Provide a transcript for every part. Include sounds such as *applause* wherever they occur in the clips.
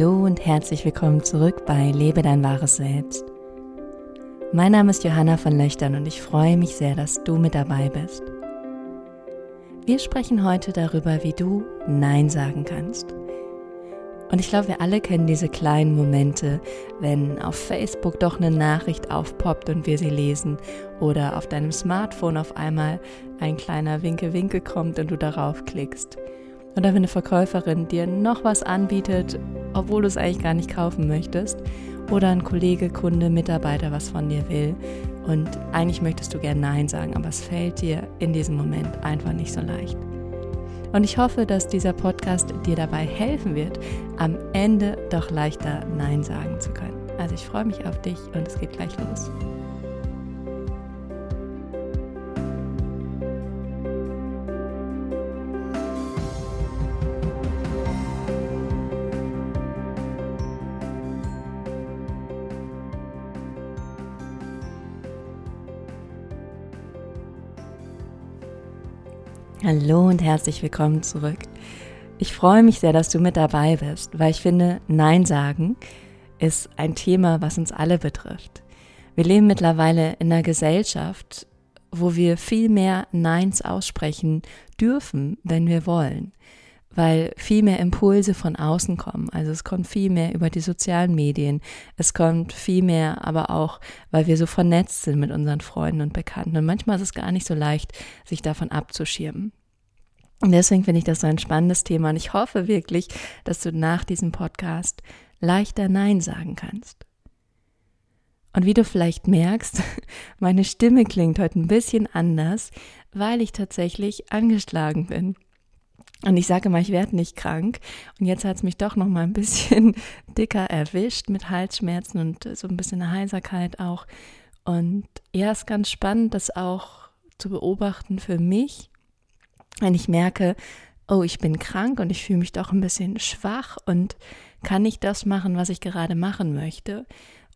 Hallo und herzlich willkommen zurück bei Lebe dein wahres Selbst. Mein Name ist Johanna von Löchtern und ich freue mich sehr, dass du mit dabei bist. Wir sprechen heute darüber, wie du Nein sagen kannst. Und ich glaube, wir alle kennen diese kleinen Momente, wenn auf Facebook doch eine Nachricht aufpoppt und wir sie lesen oder auf deinem Smartphone auf einmal ein kleiner Winke-Winke kommt und du darauf klickst. Oder wenn eine Verkäuferin dir noch was anbietet, obwohl du es eigentlich gar nicht kaufen möchtest. Oder ein Kollege, Kunde, Mitarbeiter was von dir will. Und eigentlich möchtest du gern Nein sagen, aber es fällt dir in diesem Moment einfach nicht so leicht. Und ich hoffe, dass dieser Podcast dir dabei helfen wird, am Ende doch leichter Nein sagen zu können. Also ich freue mich auf dich und es geht gleich los. Hallo und herzlich willkommen zurück. Ich freue mich sehr, dass du mit dabei bist, weil ich finde, Nein sagen ist ein Thema, was uns alle betrifft. Wir leben mittlerweile in einer Gesellschaft, wo wir viel mehr Neins aussprechen dürfen, wenn wir wollen weil viel mehr Impulse von außen kommen. Also es kommt viel mehr über die sozialen Medien. Es kommt viel mehr, aber auch, weil wir so vernetzt sind mit unseren Freunden und Bekannten. Und manchmal ist es gar nicht so leicht, sich davon abzuschirmen. Und deswegen finde ich das so ein spannendes Thema. Und ich hoffe wirklich, dass du nach diesem Podcast leichter Nein sagen kannst. Und wie du vielleicht merkst, *laughs* meine Stimme klingt heute ein bisschen anders, weil ich tatsächlich angeschlagen bin. Und ich sage mal, ich werde nicht krank. Und jetzt hat es mich doch noch mal ein bisschen *laughs* dicker erwischt mit Halsschmerzen und so ein bisschen Heiserkeit auch. Und ja, ist ganz spannend, das auch zu beobachten für mich, wenn ich merke, oh, ich bin krank und ich fühle mich doch ein bisschen schwach und kann nicht das machen, was ich gerade machen möchte.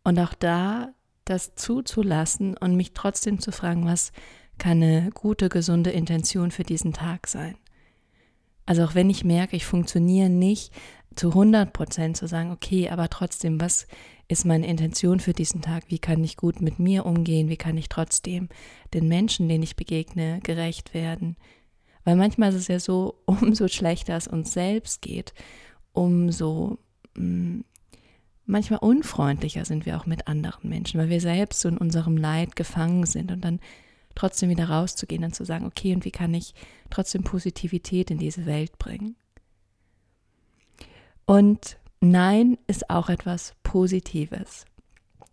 Und auch da das zuzulassen und mich trotzdem zu fragen, was kann eine gute, gesunde Intention für diesen Tag sein. Also auch wenn ich merke, ich funktioniere nicht zu 100 Prozent zu sagen, okay, aber trotzdem, was ist meine Intention für diesen Tag? Wie kann ich gut mit mir umgehen? Wie kann ich trotzdem den Menschen, denen ich begegne, gerecht werden? Weil manchmal ist es ja so, *laughs* umso schlechter es uns selbst geht, umso mh, mm, manchmal unfreundlicher sind wir auch mit anderen Menschen, weil wir selbst so in unserem Leid gefangen sind und dann trotzdem wieder rauszugehen und zu sagen, okay, und wie kann ich trotzdem Positivität in diese Welt bringen? Und Nein ist auch etwas Positives.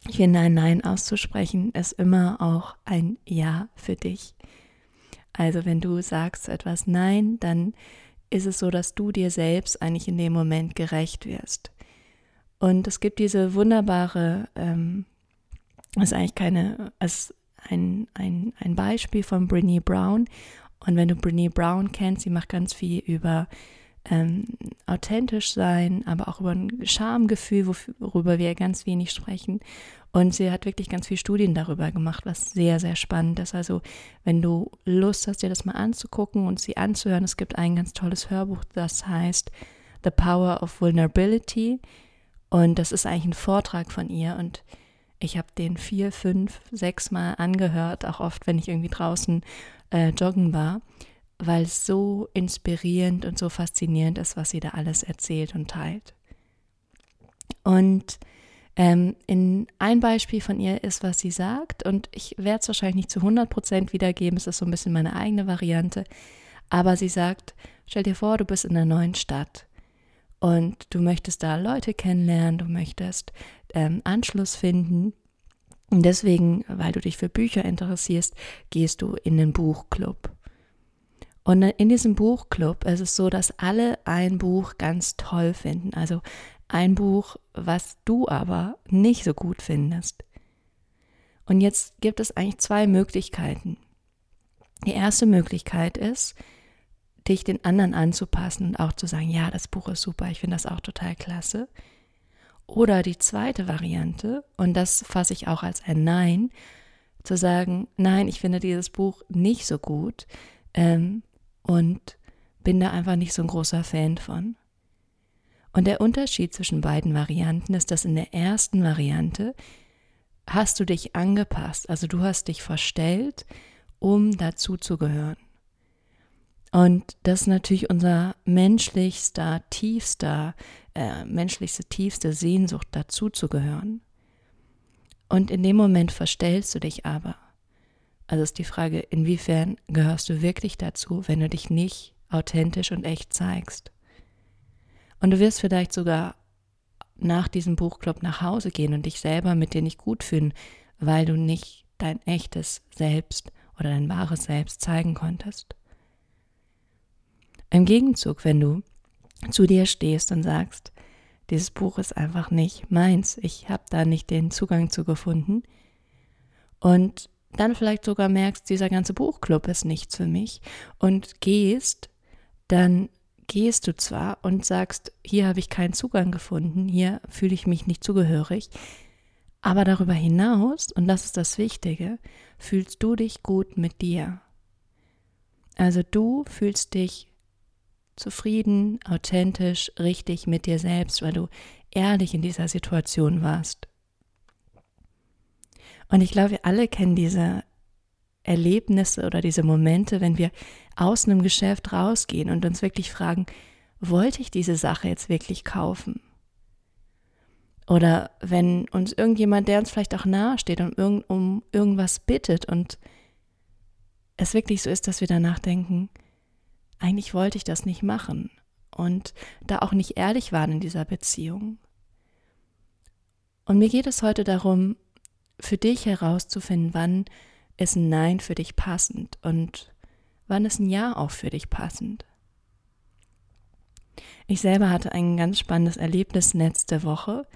Ich finde, ein Nein auszusprechen ist immer auch ein Ja für dich. Also wenn du sagst etwas Nein, dann ist es so, dass du dir selbst eigentlich in dem Moment gerecht wirst. Und es gibt diese wunderbare, ähm, ist eigentlich keine, es ein, ein, ein Beispiel von Brene Brown. Und wenn du Brene Brown kennst, sie macht ganz viel über ähm, authentisch sein, aber auch über ein Schamgefühl, worüber wir ganz wenig sprechen. Und sie hat wirklich ganz viele Studien darüber gemacht, was sehr, sehr spannend ist. Also, wenn du Lust hast, dir das mal anzugucken und sie anzuhören, es gibt ein ganz tolles Hörbuch, das heißt The Power of Vulnerability. Und das ist eigentlich ein Vortrag von ihr. Und ich habe den vier, fünf, sechs Mal angehört, auch oft, wenn ich irgendwie draußen äh, joggen war, weil es so inspirierend und so faszinierend ist, was sie da alles erzählt und teilt. Und ähm, in ein Beispiel von ihr ist, was sie sagt, und ich werde es wahrscheinlich nicht zu 100 Prozent wiedergeben, es ist so ein bisschen meine eigene Variante, aber sie sagt, stell dir vor, du bist in einer neuen Stadt und du möchtest da Leute kennenlernen, du möchtest ähm, Anschluss finden. Und deswegen, weil du dich für Bücher interessierst, gehst du in den Buchclub. Und in diesem Buchclub ist es so, dass alle ein Buch ganz toll finden. Also ein Buch, was du aber nicht so gut findest. Und jetzt gibt es eigentlich zwei Möglichkeiten. Die erste Möglichkeit ist, dich den anderen anzupassen und auch zu sagen, ja, das Buch ist super, ich finde das auch total klasse. Oder die zweite Variante, und das fasse ich auch als ein Nein, zu sagen, nein, ich finde dieses Buch nicht so gut ähm, und bin da einfach nicht so ein großer Fan von. Und der Unterschied zwischen beiden Varianten ist, dass in der ersten Variante hast du dich angepasst, also du hast dich verstellt, um dazu zu gehören. Und das ist natürlich unser menschlichster, tiefster, äh, menschlichste, tiefste Sehnsucht, dazu zu gehören. Und in dem Moment verstellst du dich aber. Also ist die Frage, inwiefern gehörst du wirklich dazu, wenn du dich nicht authentisch und echt zeigst. Und du wirst vielleicht sogar nach diesem Buchclub nach Hause gehen und dich selber mit dir nicht gut fühlen, weil du nicht dein echtes Selbst oder dein wahres Selbst zeigen konntest. Im Gegenzug, wenn du zu dir stehst und sagst, dieses Buch ist einfach nicht meins, ich habe da nicht den Zugang zu gefunden und dann vielleicht sogar merkst, dieser ganze Buchclub ist nichts für mich und gehst, dann gehst du zwar und sagst, hier habe ich keinen Zugang gefunden, hier fühle ich mich nicht zugehörig, aber darüber hinaus, und das ist das Wichtige, fühlst du dich gut mit dir. Also du fühlst dich zufrieden, authentisch, richtig mit dir selbst, weil du ehrlich in dieser Situation warst. Und ich glaube, wir alle kennen diese Erlebnisse oder diese Momente, wenn wir aus einem Geschäft rausgehen und uns wirklich fragen, wollte ich diese Sache jetzt wirklich kaufen? Oder wenn uns irgendjemand, der uns vielleicht auch nahe steht, um, um irgendwas bittet und es wirklich so ist, dass wir danach denken, eigentlich wollte ich das nicht machen und da auch nicht ehrlich waren in dieser Beziehung. Und mir geht es heute darum, für dich herauszufinden, wann ist ein Nein für dich passend und wann ist ein Ja auch für dich passend. Ich selber hatte ein ganz spannendes Erlebnis letzte Woche.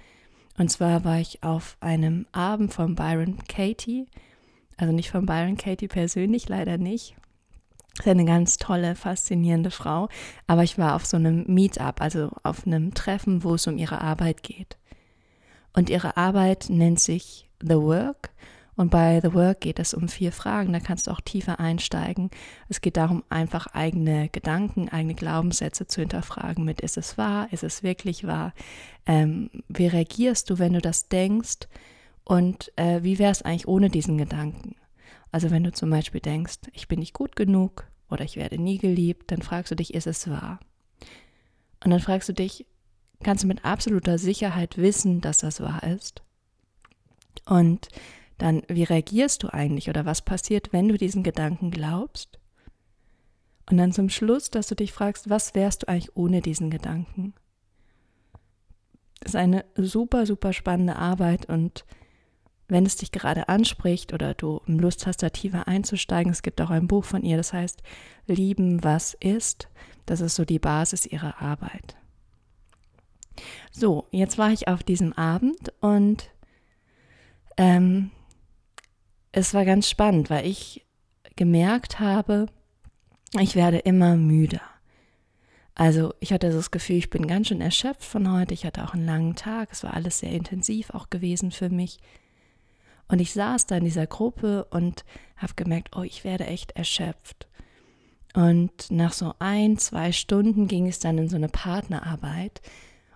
Und zwar war ich auf einem Abend von Byron Katie, also nicht von Byron Katie persönlich, leider nicht, ist eine ganz tolle, faszinierende Frau. Aber ich war auf so einem Meetup, also auf einem Treffen, wo es um ihre Arbeit geht. Und ihre Arbeit nennt sich The Work. Und bei The Work geht es um vier Fragen, da kannst du auch tiefer einsteigen. Es geht darum, einfach eigene Gedanken, eigene Glaubenssätze zu hinterfragen mit, ist es wahr, ist es wirklich wahr? Ähm, wie reagierst du, wenn du das denkst? Und äh, wie wäre es eigentlich ohne diesen Gedanken? Also wenn du zum Beispiel denkst, ich bin nicht gut genug oder ich werde nie geliebt, dann fragst du dich, ist es wahr? Und dann fragst du dich, kannst du mit absoluter Sicherheit wissen, dass das wahr ist? Und dann, wie reagierst du eigentlich oder was passiert, wenn du diesen Gedanken glaubst? Und dann zum Schluss, dass du dich fragst, was wärst du eigentlich ohne diesen Gedanken? Das ist eine super, super spannende Arbeit und wenn es dich gerade anspricht oder du Lust hast, da tiefer einzusteigen, es gibt auch ein Buch von ihr, das heißt Lieben, was ist. Das ist so die Basis ihrer Arbeit. So, jetzt war ich auf diesem Abend und ähm, es war ganz spannend, weil ich gemerkt habe, ich werde immer müder. Also ich hatte das Gefühl, ich bin ganz schön erschöpft von heute. Ich hatte auch einen langen Tag. Es war alles sehr intensiv auch gewesen für mich. Und ich saß da in dieser Gruppe und habe gemerkt, oh, ich werde echt erschöpft. Und nach so ein, zwei Stunden ging es dann in so eine Partnerarbeit.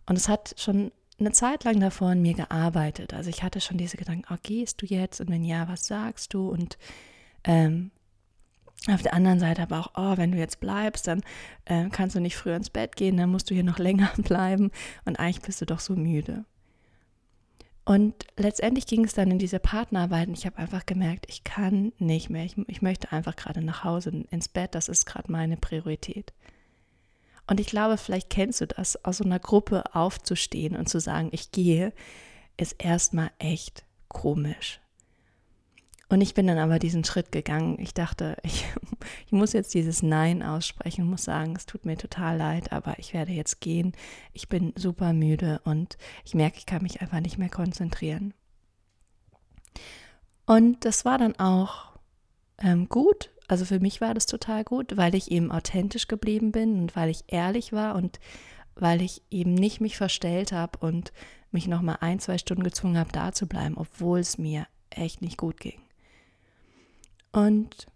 Und es hat schon eine Zeit lang davor in mir gearbeitet. Also ich hatte schon diese Gedanken, oh, gehst du jetzt? Und wenn ja, was sagst du? Und ähm, auf der anderen Seite aber auch, oh, wenn du jetzt bleibst, dann äh, kannst du nicht früher ins Bett gehen, dann musst du hier noch *laughs* länger bleiben. Und eigentlich bist du doch so müde. Und letztendlich ging es dann in diese Partnerarbeit und ich habe einfach gemerkt, ich kann nicht mehr. Ich, ich möchte einfach gerade nach Hause ins Bett. Das ist gerade meine Priorität. Und ich glaube, vielleicht kennst du das, aus so einer Gruppe aufzustehen und zu sagen, ich gehe, ist erstmal echt komisch. Und ich bin dann aber diesen Schritt gegangen. Ich dachte, *laughs* ich, ich muss jetzt dieses Nein aussprechen, muss sagen, es tut mir total leid, aber ich werde jetzt gehen. Ich bin super müde und ich merke, ich kann mich einfach nicht mehr konzentrieren. Und das war dann auch ähm, gut. Also für mich war das total gut, weil ich eben authentisch geblieben bin und weil ich ehrlich war und weil ich eben nicht mich verstellt habe und mich nochmal ein, zwei Stunden gezwungen habe, da zu bleiben, obwohl es mir echt nicht gut ging. Und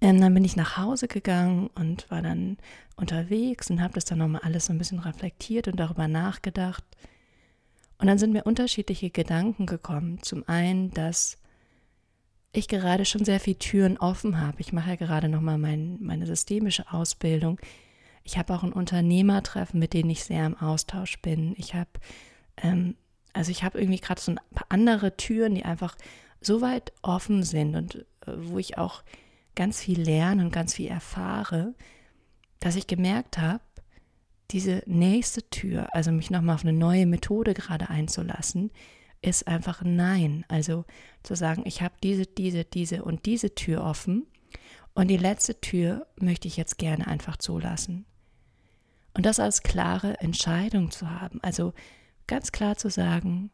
Ähm, dann bin ich nach Hause gegangen und war dann unterwegs und habe das dann nochmal alles so ein bisschen reflektiert und darüber nachgedacht. Und dann sind mir unterschiedliche Gedanken gekommen. Zum einen, dass ich gerade schon sehr viele Türen offen habe. Ich mache ja gerade nochmal mein, meine systemische Ausbildung. Ich habe auch ein Unternehmertreffen, mit denen ich sehr im Austausch bin. Ich habe, ähm, also ich habe irgendwie gerade so ein paar andere Türen, die einfach so weit offen sind und äh, wo ich auch ganz viel lerne und ganz viel erfahre, dass ich gemerkt habe, diese nächste Tür, also mich nochmal auf eine neue Methode gerade einzulassen, ist einfach Nein. Also zu sagen, ich habe diese, diese, diese und diese Tür offen und die letzte Tür möchte ich jetzt gerne einfach zulassen. Und das als klare Entscheidung zu haben. Also ganz klar zu sagen,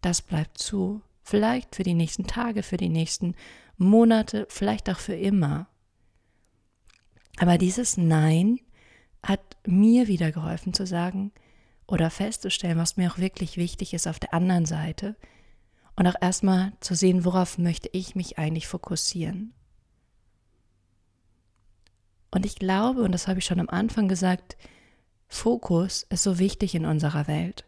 das bleibt zu. Vielleicht für die nächsten Tage, für die nächsten Monate, vielleicht auch für immer. Aber dieses Nein hat mir wieder geholfen zu sagen oder festzustellen, was mir auch wirklich wichtig ist auf der anderen Seite und auch erstmal zu sehen, worauf möchte ich mich eigentlich fokussieren. Und ich glaube, und das habe ich schon am Anfang gesagt, Fokus ist so wichtig in unserer Welt.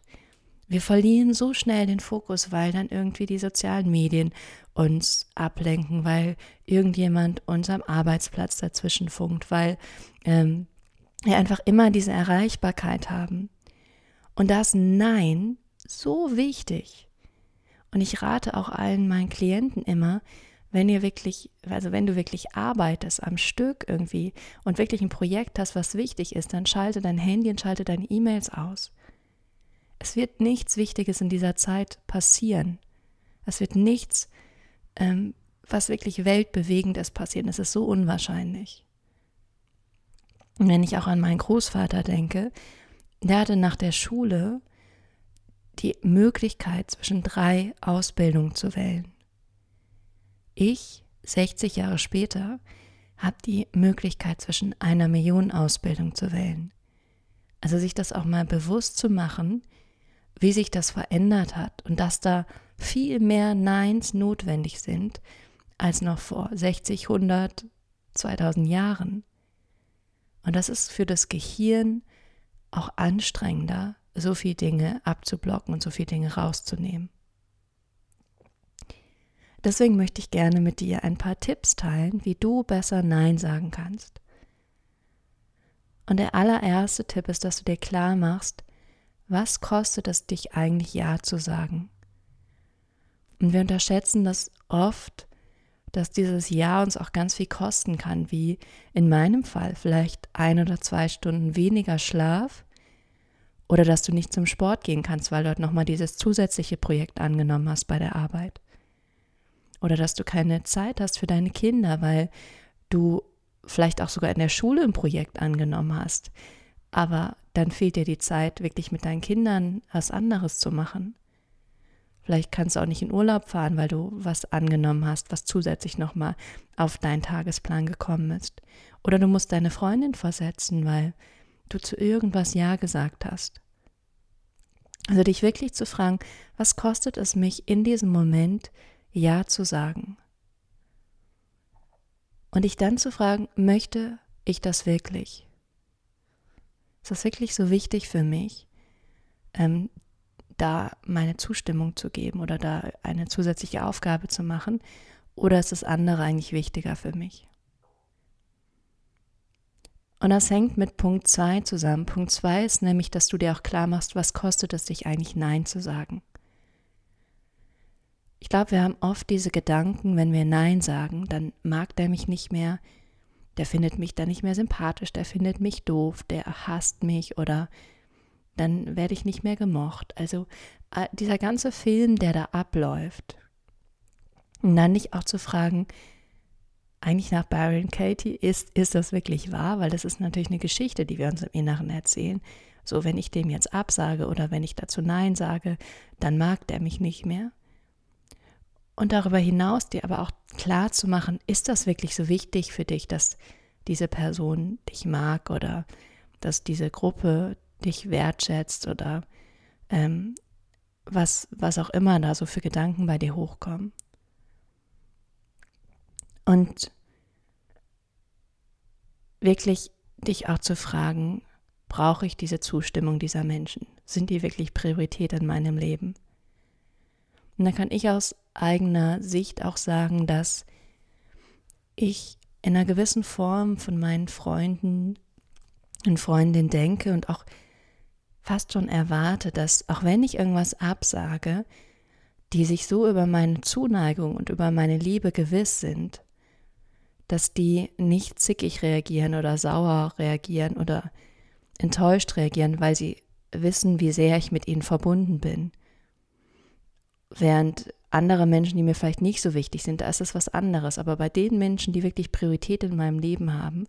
Wir verlieren so schnell den Fokus, weil dann irgendwie die sozialen Medien uns ablenken, weil irgendjemand uns am Arbeitsplatz dazwischen funkt, weil ähm, wir einfach immer diese Erreichbarkeit haben. Und das Nein so wichtig. Und ich rate auch allen meinen Klienten immer, wenn ihr wirklich, also wenn du wirklich arbeitest am Stück irgendwie und wirklich ein Projekt hast, was wichtig ist, dann schalte dein Handy und schalte deine E-Mails aus. Es wird nichts Wichtiges in dieser Zeit passieren. Es wird nichts, ähm, was wirklich weltbewegendes passieren. Es ist so unwahrscheinlich. Und wenn ich auch an meinen Großvater denke, der hatte nach der Schule die Möglichkeit, zwischen drei Ausbildungen zu wählen. Ich, 60 Jahre später, habe die Möglichkeit, zwischen einer Million Ausbildung zu wählen. Also sich das auch mal bewusst zu machen, wie sich das verändert hat und dass da viel mehr Neins notwendig sind als noch vor 60, 100, 2000 Jahren. Und das ist für das Gehirn auch anstrengender, so viele Dinge abzublocken und so viele Dinge rauszunehmen. Deswegen möchte ich gerne mit dir ein paar Tipps teilen, wie du besser Nein sagen kannst. Und der allererste Tipp ist, dass du dir klar machst, was kostet es dich eigentlich Ja zu sagen? Und wir unterschätzen das oft, dass dieses Ja uns auch ganz viel kosten kann, wie in meinem Fall vielleicht ein oder zwei Stunden weniger Schlaf oder dass du nicht zum Sport gehen kannst, weil du dort nochmal dieses zusätzliche Projekt angenommen hast bei der Arbeit. Oder dass du keine Zeit hast für deine Kinder, weil du vielleicht auch sogar in der Schule ein Projekt angenommen hast. Aber dann fehlt dir die Zeit, wirklich mit deinen Kindern was anderes zu machen. Vielleicht kannst du auch nicht in Urlaub fahren, weil du was angenommen hast, was zusätzlich nochmal auf deinen Tagesplan gekommen ist. Oder du musst deine Freundin versetzen, weil du zu irgendwas Ja gesagt hast. Also dich wirklich zu fragen, was kostet es mich in diesem Moment Ja zu sagen? Und dich dann zu fragen, möchte ich das wirklich? Ist das wirklich so wichtig für mich, ähm, da meine Zustimmung zu geben oder da eine zusätzliche Aufgabe zu machen? Oder ist das andere eigentlich wichtiger für mich? Und das hängt mit Punkt 2 zusammen. Punkt 2 ist nämlich, dass du dir auch klar machst, was kostet es dich eigentlich Nein zu sagen. Ich glaube, wir haben oft diese Gedanken, wenn wir Nein sagen, dann mag der mich nicht mehr, der findet mich dann nicht mehr sympathisch, der findet mich doof, der hasst mich oder dann werde ich nicht mehr gemocht. Also äh, dieser ganze Film, der da abläuft. Und dann nicht auch zu fragen, eigentlich nach Byron Katie, ist, ist das wirklich wahr? Weil das ist natürlich eine Geschichte, die wir uns im Inneren erzählen. So, wenn ich dem jetzt absage oder wenn ich dazu Nein sage, dann mag der mich nicht mehr. Und darüber hinaus dir aber auch klar zu machen, ist das wirklich so wichtig für dich, dass diese Person dich mag oder dass diese Gruppe dich wertschätzt oder ähm, was, was auch immer da so für Gedanken bei dir hochkommen. Und wirklich dich auch zu fragen, brauche ich diese Zustimmung dieser Menschen? Sind die wirklich Priorität in meinem Leben? Und dann kann ich aus eigener Sicht auch sagen, dass ich in einer gewissen Form von meinen Freunden und Freundinnen denke und auch fast schon erwarte, dass auch wenn ich irgendwas absage, die sich so über meine Zuneigung und über meine Liebe gewiss sind, dass die nicht zickig reagieren oder sauer reagieren oder enttäuscht reagieren, weil sie wissen, wie sehr ich mit ihnen verbunden bin. Während andere Menschen, die mir vielleicht nicht so wichtig sind, da ist es was anderes. Aber bei den Menschen, die wirklich Priorität in meinem Leben haben,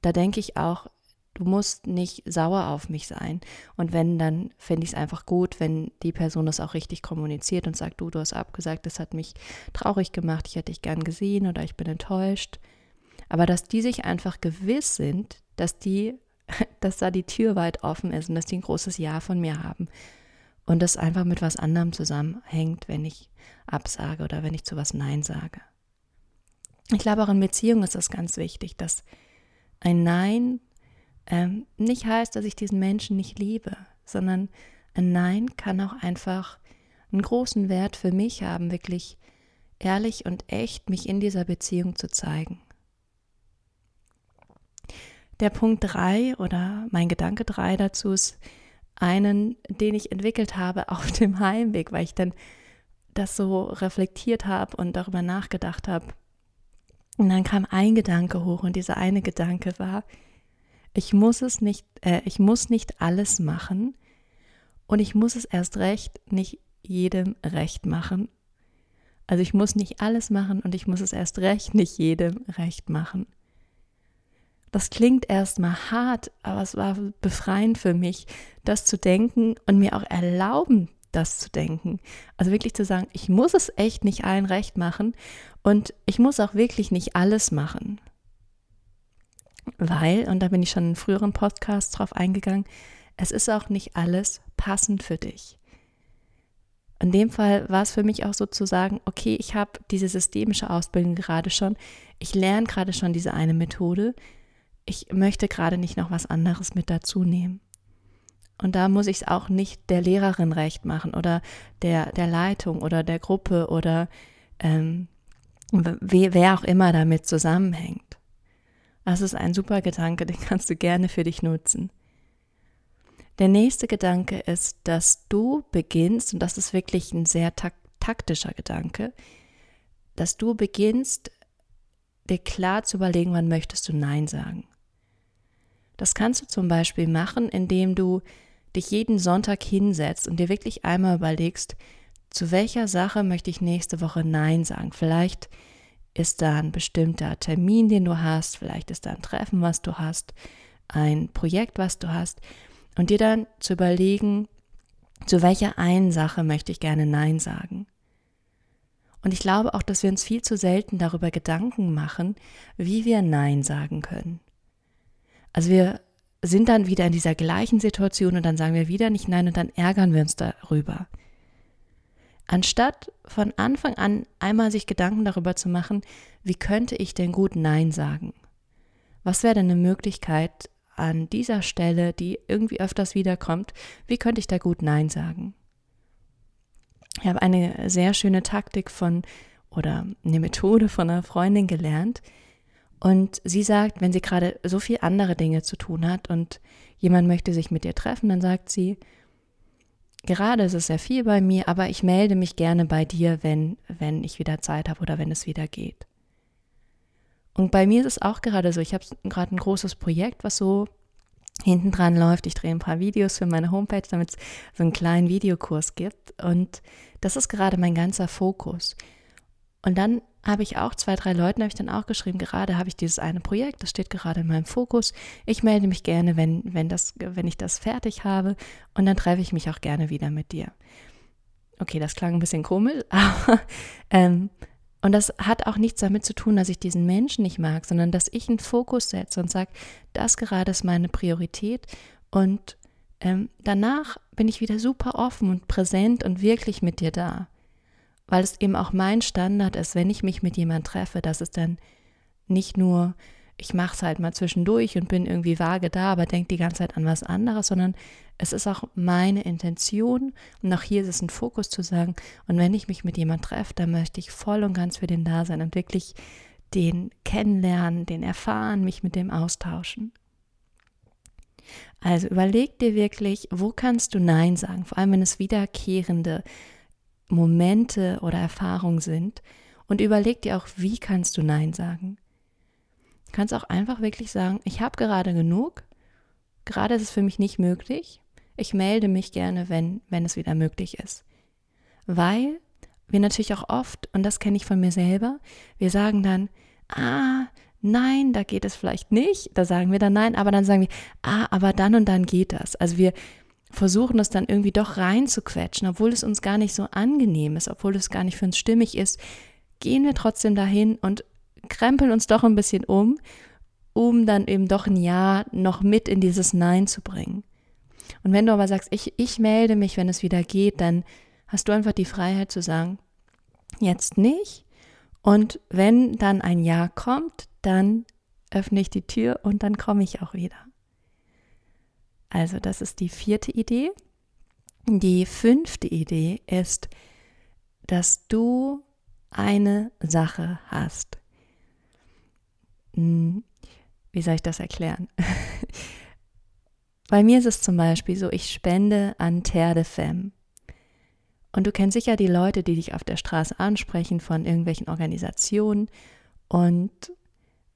da denke ich auch, du musst nicht sauer auf mich sein. Und wenn, dann fände ich es einfach gut, wenn die Person das auch richtig kommuniziert und sagt, du, du hast abgesagt, das hat mich traurig gemacht, ich hätte dich gern gesehen oder ich bin enttäuscht. Aber dass die sich einfach gewiss sind, dass die, *laughs* dass da die Tür weit offen ist und dass die ein großes Ja von mir haben. Und das einfach mit was anderem zusammenhängt, wenn ich absage oder wenn ich zu was Nein sage. Ich glaube, auch in Beziehungen ist das ganz wichtig, dass ein Nein ähm, nicht heißt, dass ich diesen Menschen nicht liebe, sondern ein Nein kann auch einfach einen großen Wert für mich haben, wirklich ehrlich und echt mich in dieser Beziehung zu zeigen. Der Punkt 3 oder mein Gedanke 3 dazu ist einen, den ich entwickelt habe *laughs* auf dem Heimweg, weil ich dann das so reflektiert habe und darüber nachgedacht habe. Und dann kam ein Gedanke hoch und dieser eine Gedanke war, ich muss es nicht, äh, ich muss nicht alles machen und ich muss es erst recht nicht jedem recht machen. Also ich muss nicht alles machen und ich muss es erst recht nicht jedem recht machen. Das klingt erstmal hart, aber es war befreiend für mich, das zu denken und mir auch erlauben, das zu denken. Also wirklich zu sagen, ich muss es echt nicht allen recht machen und ich muss auch wirklich nicht alles machen. Weil, und da bin ich schon in früheren Podcasts drauf eingegangen, es ist auch nicht alles passend für dich. In dem Fall war es für mich auch so zu sagen, okay, ich habe diese systemische Ausbildung gerade schon, ich lerne gerade schon diese eine Methode, ich möchte gerade nicht noch was anderes mit dazu nehmen. Und da muss ich es auch nicht der Lehrerin recht machen oder der, der Leitung oder der Gruppe oder ähm, wer auch immer damit zusammenhängt. Das ist ein super Gedanke, den kannst du gerne für dich nutzen. Der nächste Gedanke ist, dass du beginnst, und das ist wirklich ein sehr tak taktischer Gedanke, dass du beginnst, dir klar zu überlegen, wann möchtest du Nein sagen. Das kannst du zum Beispiel machen, indem du dich jeden Sonntag hinsetzt und dir wirklich einmal überlegst, zu welcher Sache möchte ich nächste Woche Nein sagen. Vielleicht ist da ein bestimmter Termin, den du hast, vielleicht ist da ein Treffen, was du hast, ein Projekt, was du hast, und dir dann zu überlegen, zu welcher einen Sache möchte ich gerne Nein sagen. Und ich glaube auch, dass wir uns viel zu selten darüber Gedanken machen, wie wir Nein sagen können. Also wir sind dann wieder in dieser gleichen Situation und dann sagen wir wieder nicht Nein und dann ärgern wir uns darüber. Anstatt von Anfang an einmal sich Gedanken darüber zu machen, wie könnte ich denn gut Nein sagen? Was wäre denn eine Möglichkeit an dieser Stelle, die irgendwie öfters wiederkommt, wie könnte ich da gut Nein sagen? Ich habe eine sehr schöne Taktik von oder eine Methode von einer Freundin gelernt. Und sie sagt, wenn sie gerade so viel andere Dinge zu tun hat und jemand möchte sich mit ihr treffen, dann sagt sie, Gerade ist es sehr viel bei mir, aber ich melde mich gerne bei dir, wenn, wenn ich wieder Zeit habe oder wenn es wieder geht. Und bei mir ist es auch gerade so, ich habe gerade ein großes Projekt, was so hinten dran läuft. Ich drehe ein paar Videos für meine Homepage, damit es so einen kleinen Videokurs gibt. Und das ist gerade mein ganzer Fokus. Und dann habe ich auch zwei, drei Leuten, habe ich dann auch geschrieben, gerade habe ich dieses eine Projekt, das steht gerade in meinem Fokus. Ich melde mich gerne, wenn, wenn, das, wenn ich das fertig habe und dann treffe ich mich auch gerne wieder mit dir. Okay, das klang ein bisschen komisch, *laughs* aber ähm, und das hat auch nichts damit zu tun, dass ich diesen Menschen nicht mag, sondern dass ich einen Fokus setze und sage, das gerade ist meine Priorität und ähm, danach bin ich wieder super offen und präsent und wirklich mit dir da weil es eben auch mein Standard ist, wenn ich mich mit jemand treffe, dass es dann nicht nur ich mache es halt mal zwischendurch und bin irgendwie vage da, aber denke die ganze Zeit an was anderes, sondern es ist auch meine Intention und auch hier ist es ein Fokus zu sagen, und wenn ich mich mit jemand treffe, dann möchte ich voll und ganz für den da sein und wirklich den kennenlernen, den erfahren, mich mit dem austauschen. Also überleg dir wirklich, wo kannst du Nein sagen, vor allem wenn es wiederkehrende Momente oder Erfahrungen sind. Und überleg dir auch, wie kannst du Nein sagen. Du kannst auch einfach wirklich sagen, ich habe gerade genug, gerade ist es für mich nicht möglich, ich melde mich gerne, wenn, wenn es wieder möglich ist. Weil wir natürlich auch oft, und das kenne ich von mir selber, wir sagen dann, ah, nein, da geht es vielleicht nicht. Da sagen wir dann nein, aber dann sagen wir, ah, aber dann und dann geht das. Also wir versuchen das dann irgendwie doch reinzuquetschen, obwohl es uns gar nicht so angenehm ist, obwohl es gar nicht für uns stimmig ist, gehen wir trotzdem dahin und krempeln uns doch ein bisschen um, um dann eben doch ein Ja noch mit in dieses Nein zu bringen. Und wenn du aber sagst, ich, ich melde mich, wenn es wieder geht, dann hast du einfach die Freiheit zu sagen, jetzt nicht. Und wenn dann ein Ja kommt, dann öffne ich die Tür und dann komme ich auch wieder. Also das ist die vierte Idee. Die fünfte Idee ist, dass du eine Sache hast. Hm, wie soll ich das erklären? *laughs* Bei mir ist es zum Beispiel so, ich spende an Terre de Femme. Und du kennst sicher die Leute, die dich auf der Straße ansprechen von irgendwelchen Organisationen und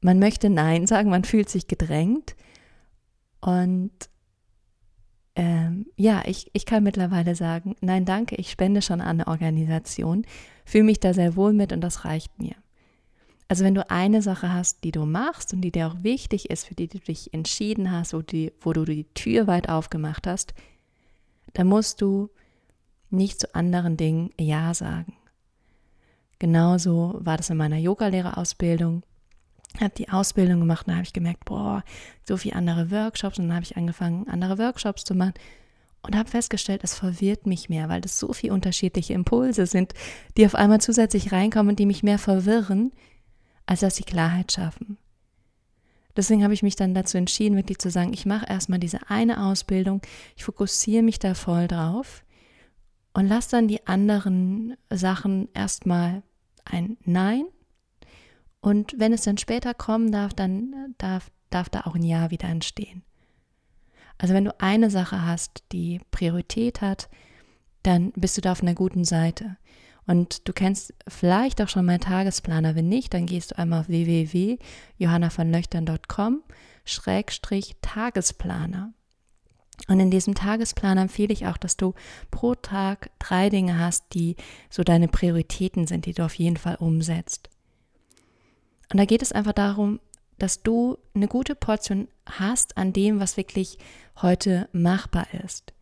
man möchte Nein sagen, man fühlt sich gedrängt. Und ähm, ja, ich, ich kann mittlerweile sagen, nein, danke, ich spende schon an eine Organisation, fühle mich da sehr wohl mit und das reicht mir. Also wenn du eine Sache hast, die du machst und die dir auch wichtig ist, für die du dich entschieden hast, wo, die, wo du die Tür weit aufgemacht hast, dann musst du nicht zu anderen Dingen Ja sagen. Genauso war das in meiner Yogalehrerausbildung habe die Ausbildung gemacht und da habe ich gemerkt, boah, so viele andere Workshops und dann habe ich angefangen, andere Workshops zu machen und habe festgestellt, es verwirrt mich mehr, weil das so viele unterschiedliche Impulse sind, die auf einmal zusätzlich reinkommen und die mich mehr verwirren, als dass sie Klarheit schaffen. Deswegen habe ich mich dann dazu entschieden, wirklich zu sagen, ich mache erstmal diese eine Ausbildung, ich fokussiere mich da voll drauf und lasse dann die anderen Sachen erstmal ein Nein und wenn es dann später kommen darf, dann darf, darf da auch ein Ja wieder entstehen. Also wenn du eine Sache hast, die Priorität hat, dann bist du da auf einer guten Seite. Und du kennst vielleicht auch schon meinen Tagesplaner. Wenn nicht, dann gehst du einmal auf www.johannavonlöchtern.com Schrägstrich Tagesplaner. Und in diesem Tagesplaner empfehle ich auch, dass du pro Tag drei Dinge hast, die so deine Prioritäten sind, die du auf jeden Fall umsetzt. Und da geht es einfach darum, dass du eine gute Portion hast an dem, was wirklich heute machbar ist.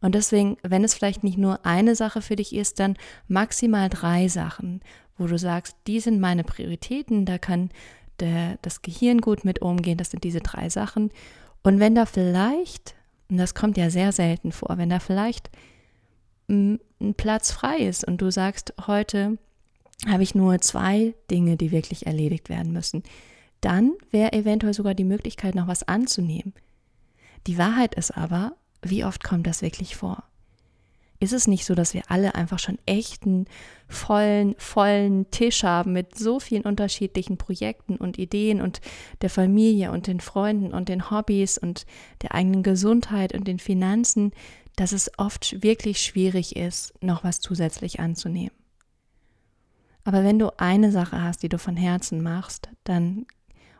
Und deswegen, wenn es vielleicht nicht nur eine Sache für dich ist, dann maximal drei Sachen, wo du sagst, die sind meine Prioritäten, da kann der, das Gehirn gut mit umgehen, das sind diese drei Sachen. Und wenn da vielleicht, und das kommt ja sehr selten vor, wenn da vielleicht ein Platz frei ist und du sagst, heute habe ich nur zwei Dinge, die wirklich erledigt werden müssen. Dann wäre eventuell sogar die Möglichkeit, noch was anzunehmen. Die Wahrheit ist aber, wie oft kommt das wirklich vor? Ist es nicht so, dass wir alle einfach schon echten, vollen, vollen Tisch haben mit so vielen unterschiedlichen Projekten und Ideen und der Familie und den Freunden und den Hobbys und der eigenen Gesundheit und den Finanzen, dass es oft wirklich schwierig ist, noch was zusätzlich anzunehmen? Aber wenn du eine Sache hast, die du von Herzen machst, dann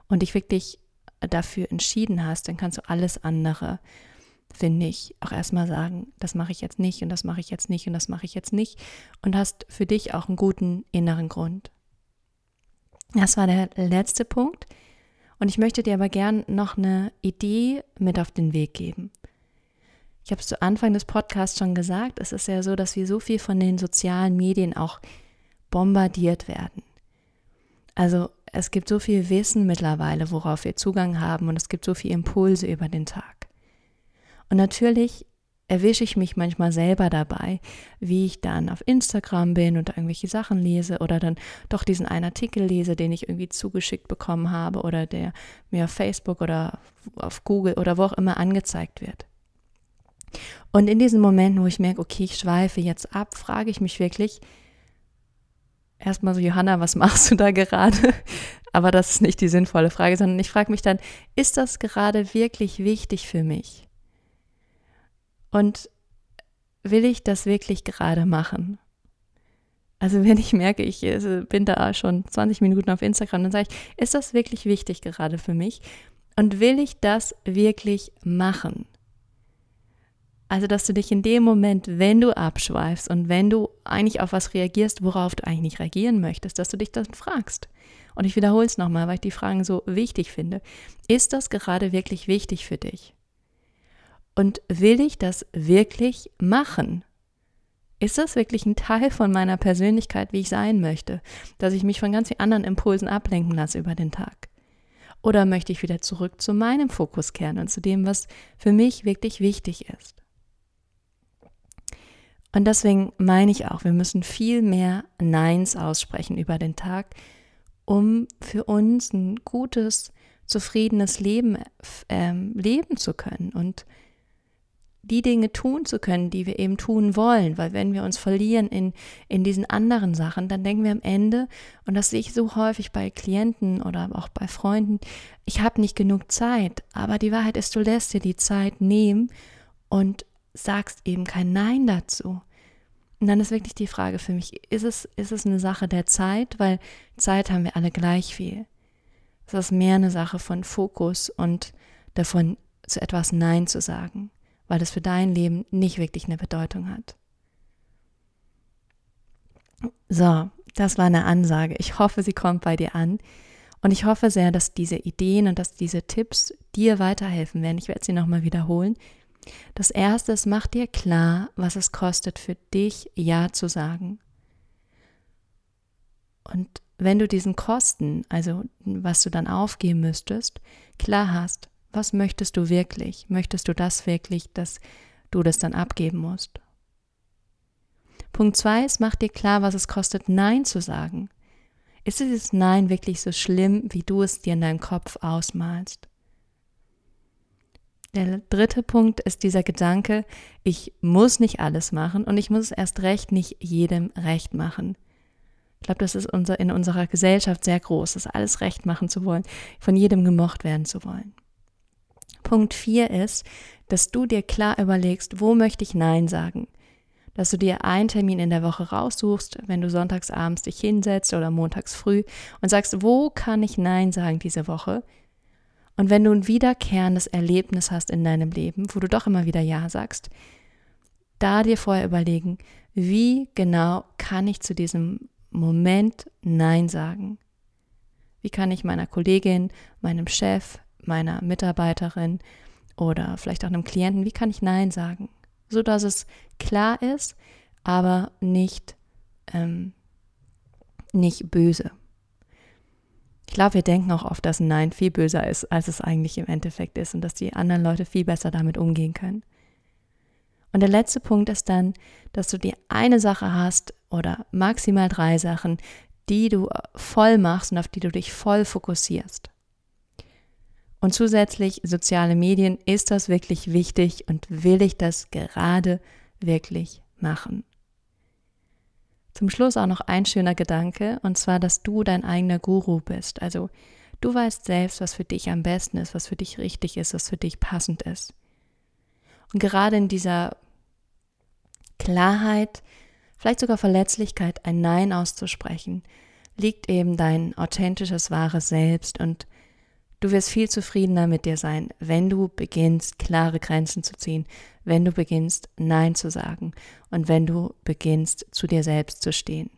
und dich wirklich dafür entschieden hast, dann kannst du alles andere, finde ich, auch erstmal sagen, das mache ich jetzt nicht und das mache ich jetzt nicht und das mache ich jetzt nicht und hast für dich auch einen guten inneren Grund. Das war der letzte Punkt. Und ich möchte dir aber gern noch eine Idee mit auf den Weg geben. Ich habe es zu Anfang des Podcasts schon gesagt, es ist ja so, dass wir so viel von den sozialen Medien auch bombardiert werden. Also es gibt so viel Wissen mittlerweile, worauf wir Zugang haben und es gibt so viele Impulse über den Tag. Und natürlich erwische ich mich manchmal selber dabei, wie ich dann auf Instagram bin und irgendwelche Sachen lese oder dann doch diesen einen Artikel lese, den ich irgendwie zugeschickt bekommen habe oder der mir auf Facebook oder auf Google oder wo auch immer angezeigt wird. Und in diesen Momenten, wo ich merke, okay, ich schweife jetzt ab, frage ich mich wirklich, erstmal so, Johanna, was machst du da gerade? *laughs* Aber das ist nicht die sinnvolle Frage, sondern ich frage mich dann, ist das gerade wirklich wichtig für mich? Und will ich das wirklich gerade machen? Also wenn ich merke, ich äh, bin da schon 20 Minuten auf Instagram, dann sage ich, ist das wirklich wichtig gerade für mich? Und will ich das wirklich machen? Also, dass du dich in dem Moment, wenn du abschweifst und wenn du eigentlich auf was reagierst, worauf du eigentlich nicht reagieren möchtest, dass du dich dann fragst. Und ich wiederhole es nochmal, weil ich die Fragen so wichtig finde. Ist das gerade wirklich wichtig für dich? Und will ich das wirklich machen? Ist das wirklich ein Teil von meiner Persönlichkeit, wie ich sein möchte, dass ich mich von ganz vielen anderen Impulsen ablenken lasse über den Tag? Oder möchte ich wieder zurück zu meinem Fokus kehren und zu dem, was für mich wirklich wichtig ist? Und deswegen meine ich auch, wir müssen viel mehr Neins aussprechen über den Tag, um für uns ein gutes, zufriedenes Leben äh, leben zu können und die Dinge tun zu können, die wir eben tun wollen. Weil wenn wir uns verlieren in, in diesen anderen Sachen, dann denken wir am Ende, und das sehe ich so häufig bei Klienten oder auch bei Freunden, ich habe nicht genug Zeit. Aber die Wahrheit ist, du lässt dir die Zeit nehmen und sagst eben kein Nein dazu. Und dann ist wirklich die Frage für mich, ist es, ist es eine Sache der Zeit? Weil Zeit haben wir alle gleich viel. Es ist mehr eine Sache von Fokus und davon zu etwas Nein zu sagen, weil es für dein Leben nicht wirklich eine Bedeutung hat. So, das war eine Ansage. Ich hoffe, sie kommt bei dir an. Und ich hoffe sehr, dass diese Ideen und dass diese Tipps dir weiterhelfen werden. Ich werde sie nochmal wiederholen. Das erste ist, mach dir klar, was es kostet für dich, Ja zu sagen. Und wenn du diesen Kosten, also was du dann aufgeben müsstest, klar hast, was möchtest du wirklich? Möchtest du das wirklich, dass du das dann abgeben musst? Punkt zwei ist, mach dir klar, was es kostet, Nein zu sagen. Ist dieses Nein wirklich so schlimm, wie du es dir in deinem Kopf ausmalst? Der dritte Punkt ist dieser Gedanke, ich muss nicht alles machen und ich muss es erst recht nicht jedem recht machen. Ich glaube, das ist unser, in unserer Gesellschaft sehr groß, das alles recht machen zu wollen, von jedem gemocht werden zu wollen. Punkt vier ist, dass du dir klar überlegst, wo möchte ich Nein sagen? Dass du dir einen Termin in der Woche raussuchst, wenn du sonntags abends dich hinsetzt oder montags früh und sagst, wo kann ich Nein sagen diese Woche? Und wenn du ein wiederkehrendes Erlebnis hast in deinem Leben, wo du doch immer wieder Ja sagst, da dir vorher überlegen, wie genau kann ich zu diesem Moment Nein sagen? Wie kann ich meiner Kollegin, meinem Chef, meiner Mitarbeiterin oder vielleicht auch einem Klienten, wie kann ich Nein sagen? So dass es klar ist, aber nicht, ähm, nicht böse. Ich glaube, wir denken auch oft, dass ein Nein viel böser ist, als es eigentlich im Endeffekt ist und dass die anderen Leute viel besser damit umgehen können. Und der letzte Punkt ist dann, dass du die eine Sache hast oder maximal drei Sachen, die du voll machst und auf die du dich voll fokussierst. Und zusätzlich soziale Medien, ist das wirklich wichtig und will ich das gerade wirklich machen? Zum Schluss auch noch ein schöner Gedanke, und zwar, dass du dein eigener Guru bist. Also du weißt selbst, was für dich am besten ist, was für dich richtig ist, was für dich passend ist. Und gerade in dieser Klarheit, vielleicht sogar Verletzlichkeit, ein Nein auszusprechen, liegt eben dein authentisches, wahres Selbst und Du wirst viel zufriedener mit dir sein, wenn du beginnst, klare Grenzen zu ziehen, wenn du beginnst, Nein zu sagen und wenn du beginnst, zu dir selbst zu stehen.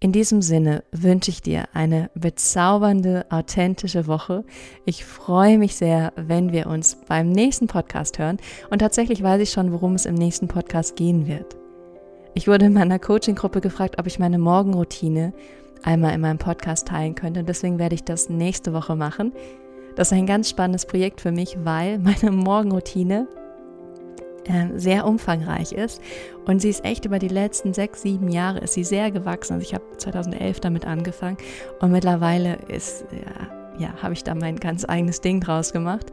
In diesem Sinne wünsche ich dir eine bezaubernde, authentische Woche. Ich freue mich sehr, wenn wir uns beim nächsten Podcast hören. Und tatsächlich weiß ich schon, worum es im nächsten Podcast gehen wird. Ich wurde in meiner Coaching-Gruppe gefragt, ob ich meine Morgenroutine einmal in meinem Podcast teilen könnte. Und deswegen werde ich das nächste Woche machen. Das ist ein ganz spannendes Projekt für mich, weil meine Morgenroutine äh, sehr umfangreich ist. Und sie ist echt über die letzten sechs, sieben Jahre ist sie sehr gewachsen. Also ich habe 2011 damit angefangen und mittlerweile ist, ja, ja habe ich da mein ganz eigenes Ding draus gemacht.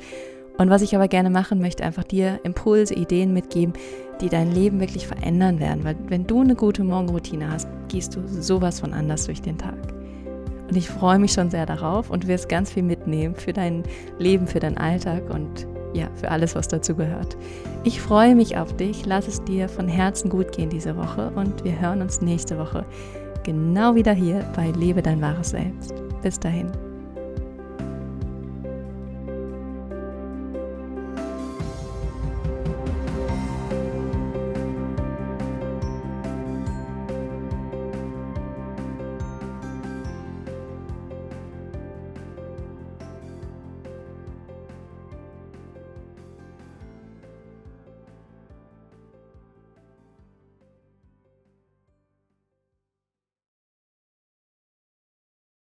Und was ich aber gerne machen möchte, einfach dir Impulse, Ideen mitgeben, die dein Leben wirklich verändern werden. Weil wenn du eine gute Morgenroutine hast, gehst du sowas von anders durch den Tag. Und ich freue mich schon sehr darauf und wirst ganz viel mitnehmen für dein Leben, für deinen Alltag und ja, für alles, was dazu gehört. Ich freue mich auf dich, lass es dir von Herzen gut gehen diese Woche und wir hören uns nächste Woche genau wieder hier bei Lebe dein wahres Selbst. Bis dahin.